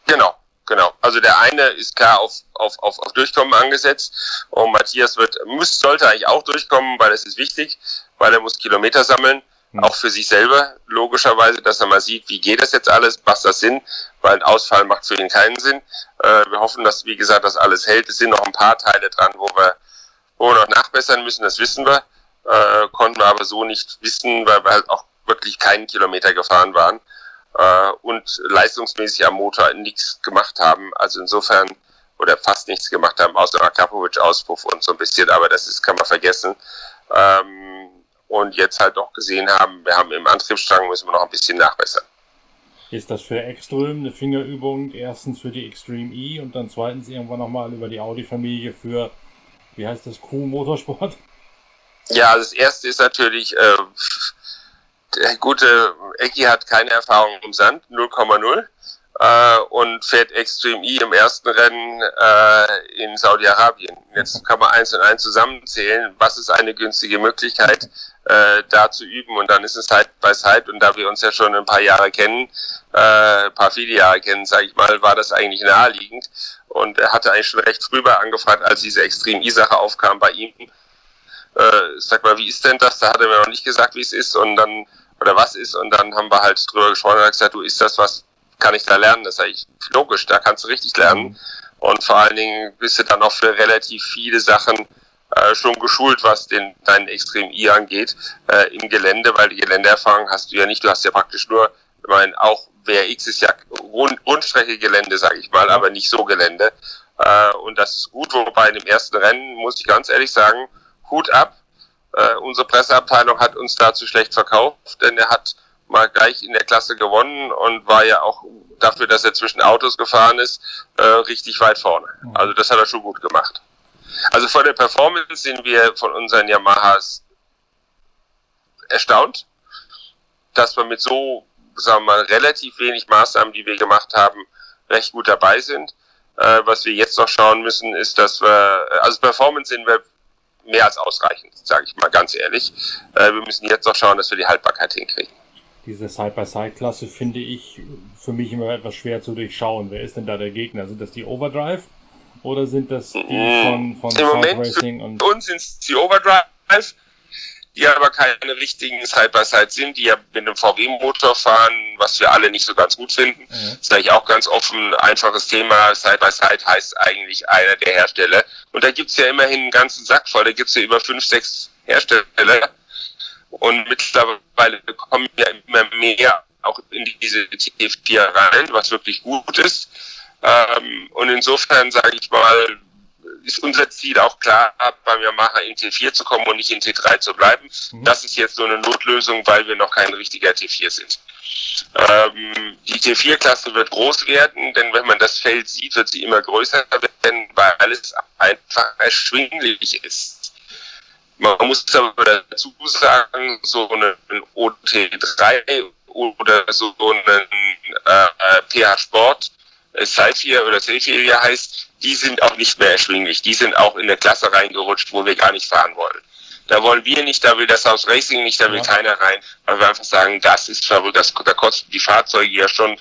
C: Genau, Genau. Also der eine ist klar auf, auf, auf, auf Durchkommen angesetzt und Matthias wird, muss, sollte eigentlich auch durchkommen, weil es ist wichtig, weil er muss Kilometer sammeln, mhm. auch für sich selber, logischerweise, dass er mal sieht, wie geht das jetzt alles, macht das Sinn, weil ein Ausfall macht für ihn keinen Sinn. Äh, wir hoffen, dass, wie gesagt, das alles hält. Es sind noch ein paar Teile dran, wo wir, wo wir noch nachbessern müssen, das wissen wir, äh, konnten wir aber so nicht wissen, weil wir halt auch wirklich keinen Kilometer gefahren waren äh, und leistungsmäßig am Motor nichts gemacht haben. Also insofern, oder fast nichts gemacht haben, außer Akapovic-Auspuff und so ein bisschen, aber das ist, kann man vergessen. Ähm, und jetzt halt auch gesehen haben, wir haben im Antriebsstrang, müssen wir noch ein bisschen nachbessern.
A: Ist das für Extreme eine Fingerübung? Erstens für die Extreme E und dann zweitens irgendwann nochmal über die Audi-Familie für, wie heißt das, Q-Motorsport?
C: Ja, das erste ist natürlich, äh, der gute Ecki hat keine Erfahrung im Sand, 0,0 äh, und fährt Extreme E im ersten Rennen äh, in Saudi-Arabien. Jetzt kann man eins und eins zusammenzählen, was ist eine günstige Möglichkeit, äh, da zu üben und dann ist es Side by Side und da wir uns ja schon ein paar Jahre kennen, äh, ein paar viele Jahre kennen, sage ich mal, war das eigentlich naheliegend und er hatte eigentlich schon recht früh angefragt, als diese Extreme E-Sache aufkam bei ihm. Äh, sag mal, wie ist denn das? Da hat er mir noch nicht gesagt, wie es ist und dann oder was ist und dann haben wir halt drüber gesprochen und gesagt, du ist das was, kann ich da lernen? Das ist eigentlich logisch, da kannst du richtig lernen. Mhm. Und vor allen Dingen bist du dann auch für relativ viele Sachen äh, schon geschult, was den deinen Extrem I angeht äh, im Gelände, weil die Geländeerfahrung hast du ja nicht. Du hast ja praktisch nur, ich meine, auch WRX ist ja Rund Rundstrecke Gelände, sage ich mal, aber nicht so Gelände. Äh, und das ist gut, wobei in dem ersten Rennen muss ich ganz ehrlich sagen, Hut ab, äh, unsere Presseabteilung hat uns dazu schlecht verkauft, denn er hat mal gleich in der Klasse gewonnen und war ja auch dafür, dass er zwischen Autos gefahren ist, äh, richtig weit vorne. Also das hat er schon gut gemacht. Also von der Performance sind wir von unseren Yamahas erstaunt, dass wir mit so, sagen wir mal, relativ wenig Maßnahmen, die wir gemacht haben, recht gut dabei sind. Äh, was wir jetzt noch schauen müssen, ist, dass wir, also Performance sind wir mehr als ausreichend, sage ich mal ganz ehrlich. Äh, wir müssen jetzt noch schauen, dass wir die Haltbarkeit hinkriegen.
A: Diese Side-by-Side-Klasse finde ich für mich immer etwas schwer zu durchschauen. Wer ist denn da der Gegner? Sind das die Overdrive oder sind das die mm, von, von
C: Im Moment Racing und uns sind es die Overdrive die aber keine richtigen Side-by-Side sind, die ja mit einem VW-Motor fahren, was wir alle nicht so ganz gut finden. Mhm. Das ist eigentlich auch ganz offen, einfaches Thema. Side-by-Side heißt eigentlich einer der Hersteller. Und da gibt's ja immerhin einen ganzen Sack voll. Da gibt's ja über fünf, sechs Hersteller. Und mittlerweile kommen ja immer mehr auch in diese TF4 rein, was wirklich gut ist. Ähm, und insofern sage ich mal, ist unser Ziel auch klar, beim Yamaha in T4 zu kommen und nicht in T3 zu bleiben. Mhm. Das ist jetzt so eine Notlösung, weil wir noch kein richtiger T4 sind. Ähm, die T4-Klasse wird groß werden, denn wenn man das Feld sieht, wird sie immer größer werden, weil alles einfach erschwinglich ist. Man muss aber dazu sagen, so einen OT3 oder so einen äh, PH Sport, äh, Cypher oder C4 wie er heißt, die sind auch nicht mehr erschwinglich. Die sind auch in der Klasse reingerutscht, wo wir gar nicht fahren wollen. Da wollen wir nicht, da will das Haus Racing nicht, da will ja. keiner rein, weil wir einfach sagen, das ist verrückt, das, da kosten die Fahrzeuge ja schon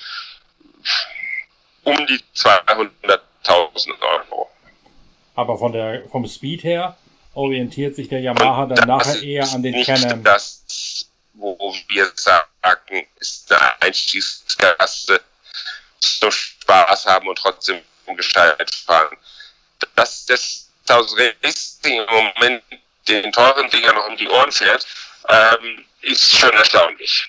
C: um die 200.000 Euro.
A: Aber von der, vom Speed her orientiert sich der Yamaha dann nachher eher an den Canon.
C: Das, wo wir sagen, ist eine Einstiegsklasse, so Spaß haben und trotzdem Gestalt fahren. Dass das Haus Racing im Moment den teuren Dinger noch um die Ohren fährt, ähm, ist schon erstaunlich.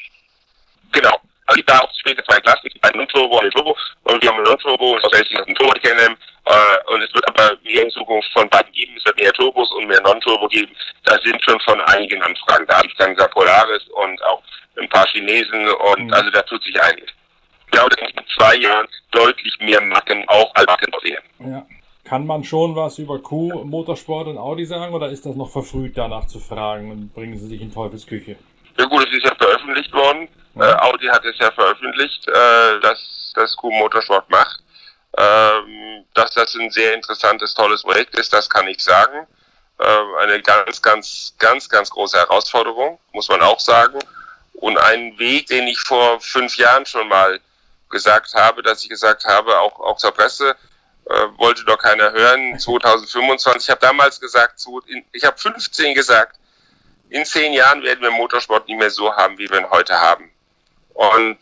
C: Genau. Also gibt da auch später zwei Klassen, einen Non-Turbo und einen Turbo. Und wir haben einen Non-Turbo, das heißt, einen Turbo kennen. Äh, und es wird aber mehr in Zukunft von beiden geben. Es wird mehr Turbos und mehr Non-Turbo geben. Da sind schon von einigen Anfragen da. Ich kann sagen Polaris und auch ein paar Chinesen und mhm. also da tut sich einiges glaube, dass in zwei Jahren deutlich mehr Marken auch als Marken sehen.
A: Ja. Kann man schon was über Q, Motorsport und Audi sagen oder ist das noch verfrüht, danach zu fragen und bringen sie sich in Teufelsküche?
C: Ja gut, es ist ja veröffentlicht worden. Ja. Äh, Audi hat es ja veröffentlicht, äh, dass das Q Motorsport macht. Ähm, dass das ein sehr interessantes, tolles Projekt ist, das kann ich sagen. Äh, eine ganz, ganz, ganz, ganz große Herausforderung, muss man auch sagen. Und ein Weg, den ich vor fünf Jahren schon mal gesagt habe, dass ich gesagt habe, auch, auch zur Presse, äh, wollte doch keiner hören, 2025. Ich habe damals gesagt, ich habe 15 gesagt, in zehn Jahren werden wir Motorsport nicht mehr so haben, wie wir ihn heute haben. Und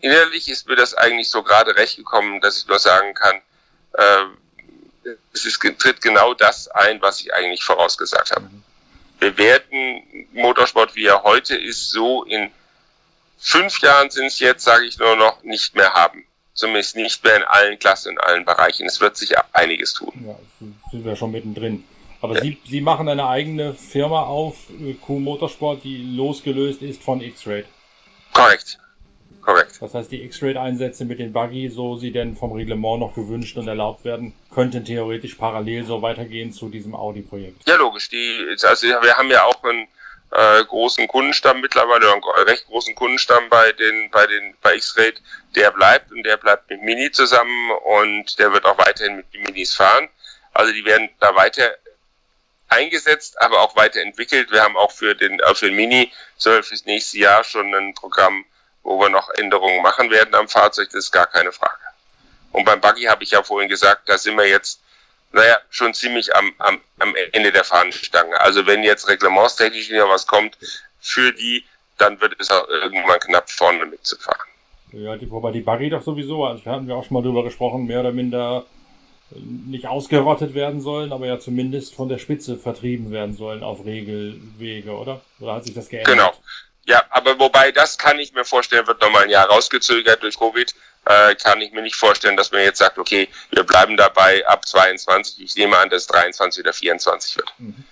C: innerlich ist mir das eigentlich so gerade recht gekommen, dass ich nur sagen kann, äh, es ist, tritt genau das ein, was ich eigentlich vorausgesagt habe. Wir werden Motorsport, wie er heute ist, so in fünf Jahren sind es jetzt, sage ich nur noch, nicht mehr haben. Zumindest nicht mehr in allen Klassen, in allen Bereichen. Es wird sich einiges tun.
A: Ja, sind wir schon mittendrin. Aber ja. Sie, Sie machen eine eigene Firma auf, äh, Q Motorsport, die losgelöst ist von X-Rate.
C: Korrekt. Korrekt.
A: Das heißt, die X-Rate-Einsätze mit den Buggy, so sie denn vom Reglement noch gewünscht und erlaubt werden, könnten theoretisch parallel so weitergehen zu diesem Audi-Projekt.
C: Ja, logisch. Die, also wir haben ja auch ein äh, großen Kundenstamm mittlerweile, einen recht großen Kundenstamm bei den, bei den, bei X-Rate, der bleibt und der bleibt mit Mini zusammen und der wird auch weiterhin mit Minis fahren. Also die werden da weiter eingesetzt, aber auch weiterentwickelt. Wir haben auch für den, äh, für den Mini soll fürs nächste Jahr schon ein Programm, wo wir noch Änderungen machen werden am Fahrzeug, das ist gar keine Frage. Und beim Buggy habe ich ja vorhin gesagt, da sind wir jetzt naja, schon ziemlich am, am, am Ende der Fahnenstange. Also wenn jetzt reglementstechnisch wieder was kommt für die, dann wird es auch irgendwann knapp vorne mitzufahren.
A: Ja, die, wobei die Buggy doch sowieso, also da hatten wir auch schon mal drüber gesprochen, mehr oder minder nicht ausgerottet werden sollen, aber ja zumindest von der Spitze vertrieben werden sollen auf Regelwege, oder? Oder hat sich das geändert?
C: Genau. Ja, aber wobei das kann ich mir vorstellen, wird nochmal ein Jahr rausgezögert durch Covid äh, kann ich mir nicht vorstellen, dass man jetzt sagt, okay, wir bleiben dabei ab 22. Ich nehme an, dass 23 oder 24 wird. Mhm.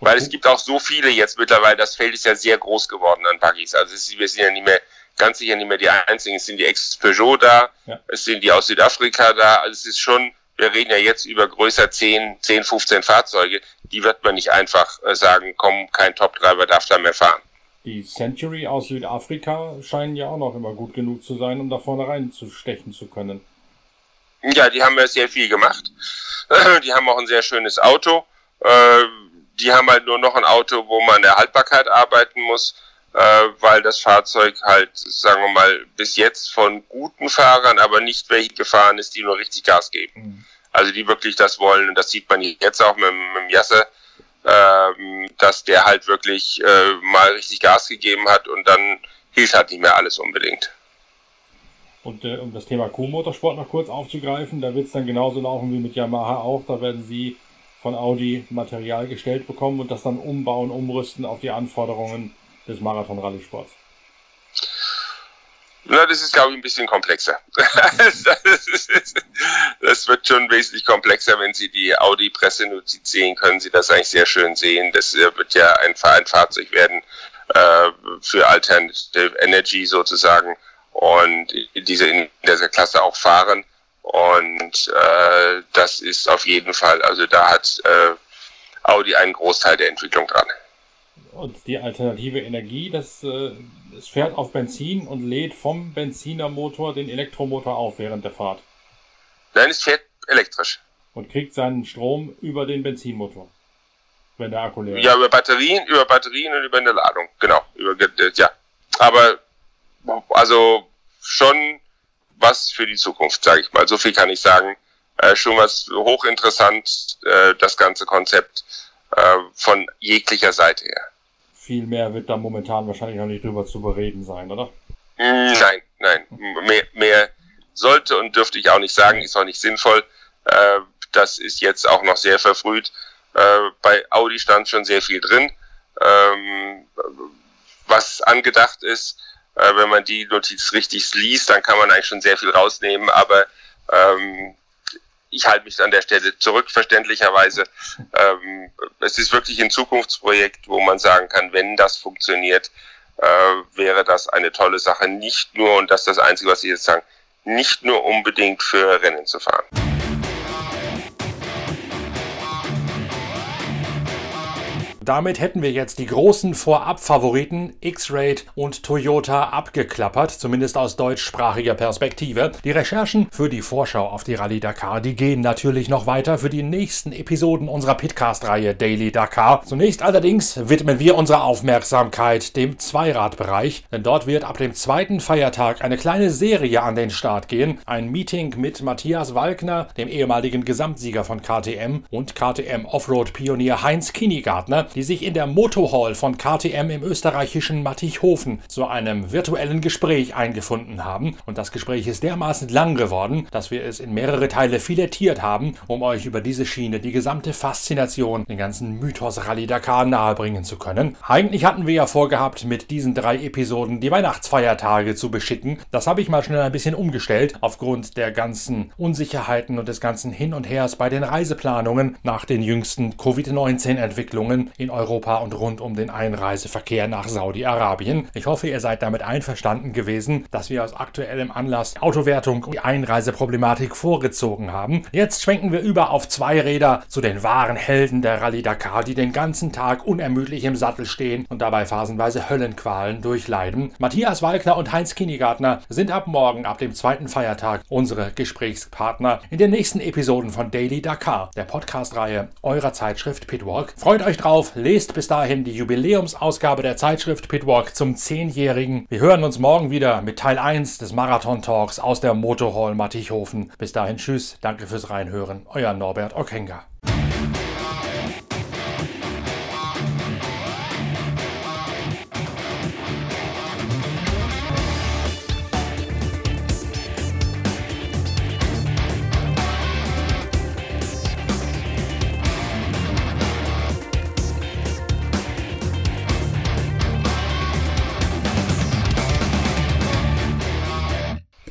C: Okay. Weil es gibt auch so viele jetzt mittlerweile, das Feld ist ja sehr groß geworden an Buggies. Also ist, wir sind ja nicht mehr, ganz sicher nicht mehr die einzigen. Es sind die Ex-Peugeot da, ja. es sind die aus Südafrika da. Also es ist schon wir reden ja jetzt über größer 10, 10, 15 Fahrzeuge, die wird man nicht einfach äh, sagen, komm, kein Top-Treiber darf da mehr fahren.
A: Die Century aus Südafrika scheinen ja auch noch immer gut genug zu sein, um da vorne reinzustechen zu können.
C: Ja, die haben ja sehr viel gemacht. Die haben auch ein sehr schönes Auto. Äh, die haben halt nur noch ein Auto, wo man an der Haltbarkeit arbeiten muss, äh, weil das Fahrzeug halt, sagen wir mal, bis jetzt von guten Fahrern, aber nicht welche gefahren ist, die nur richtig Gas geben. Mhm. Also die wirklich das wollen, und das sieht man jetzt auch mit, mit dem Jasse, ähm, dass der halt wirklich äh, mal richtig Gas gegeben hat und dann hielt halt nicht mehr alles unbedingt.
A: Und äh, um das Thema Co-Motorsport noch kurz aufzugreifen, da wird es dann genauso laufen wie mit Yamaha auch. Da werden sie von Audi Material gestellt bekommen und das dann umbauen, umrüsten auf die Anforderungen des Marathon-Rallye-Sports.
C: Na, das ist, glaube ich, ein bisschen komplexer. das wird schon wesentlich komplexer, wenn Sie die Audi-Pressenotiz sehen, können Sie das eigentlich sehr schön sehen. Das äh, wird ja ein, ein Fahrzeug werden äh, für Alternative Energy sozusagen und diese in dieser Klasse auch fahren. Und äh, das ist auf jeden Fall, also da hat äh, Audi einen Großteil der Entwicklung dran.
A: Und die alternative Energie, das, äh, das fährt auf Benzin und lädt vom Benzinermotor den Elektromotor auf während der Fahrt.
C: Nein, es fährt elektrisch.
A: Und kriegt seinen Strom über den Benzinmotor. Wenn der Akku leer
C: ist. Ja, über Batterien, über Batterien und über eine Ladung. Genau. Über, ja. Aber also schon was für die Zukunft, sage ich mal. So viel kann ich sagen. Äh, schon was hochinteressant, äh, das ganze Konzept äh, von jeglicher Seite her.
A: Viel mehr wird da momentan wahrscheinlich noch nicht drüber zu bereden sein, oder?
C: Nein, nein. Mehr, mehr sollte und dürfte ich auch nicht sagen, ist auch nicht sinnvoll. Äh, das ist jetzt auch noch sehr verfrüht. Äh, bei Audi stand schon sehr viel drin. Ähm, was angedacht ist, äh, wenn man die Notiz richtig liest, dann kann man eigentlich schon sehr viel rausnehmen, aber ähm, ich halte mich an der Stelle zurück, verständlicherweise. Ähm, es ist wirklich ein Zukunftsprojekt, wo man sagen kann, wenn das funktioniert, äh, wäre das eine tolle Sache. Nicht nur, und das ist das Einzige, was ich jetzt sagen, nicht nur unbedingt für Rennen zu fahren.
A: Damit hätten wir jetzt die großen Vorab-Favoriten X-Rate und Toyota abgeklappert, zumindest aus deutschsprachiger Perspektive. Die Recherchen für die Vorschau auf die Rallye Dakar, die gehen natürlich noch weiter für die nächsten Episoden unserer Pitcast-Reihe Daily Dakar. Zunächst allerdings widmen wir unsere Aufmerksamkeit dem Zweiradbereich, denn dort wird ab dem zweiten Feiertag eine kleine Serie an den Start gehen. Ein Meeting mit Matthias Walkner, dem ehemaligen Gesamtsieger von KTM und KTM Offroad-Pionier Heinz Kinigartner, die sich in der Motorhall von KTM im österreichischen Mattichhofen zu einem virtuellen Gespräch eingefunden haben. Und das Gespräch ist dermaßen lang geworden, dass wir es in mehrere Teile filetiert haben, um euch über diese Schiene die gesamte Faszination, den ganzen Mythos Rallye Dakar nahebringen zu können. Eigentlich hatten wir ja vorgehabt, mit diesen drei Episoden die Weihnachtsfeiertage zu beschicken. Das habe ich mal schnell ein bisschen umgestellt, aufgrund der ganzen Unsicherheiten und des ganzen Hin und Hers bei den Reiseplanungen nach den jüngsten Covid-19-Entwicklungen in Europa und rund um den Einreiseverkehr nach Saudi-Arabien. Ich hoffe, ihr seid damit einverstanden gewesen, dass wir aus aktuellem Anlass Autowertung und die Einreiseproblematik vorgezogen haben. Jetzt schwenken wir über auf zwei Räder zu den wahren Helden der Rallye Dakar, die den ganzen Tag unermüdlich im Sattel stehen und dabei phasenweise Höllenqualen durchleiden. Matthias Walkner und Heinz Kinigartner sind ab morgen, ab dem zweiten Feiertag, unsere Gesprächspartner in den nächsten Episoden von Daily Dakar, der Podcast-Reihe eurer Zeitschrift Pitwalk. Freut euch drauf, lest bis dahin die Jubiläumsausgabe der Zeitschrift Pitwalk zum 10-Jährigen. Wir hören uns morgen wieder mit Teil 1 des Marathon Talks aus der Motorhall Mattichhofen. Bis dahin, tschüss, danke fürs Reinhören, euer Norbert Okenga.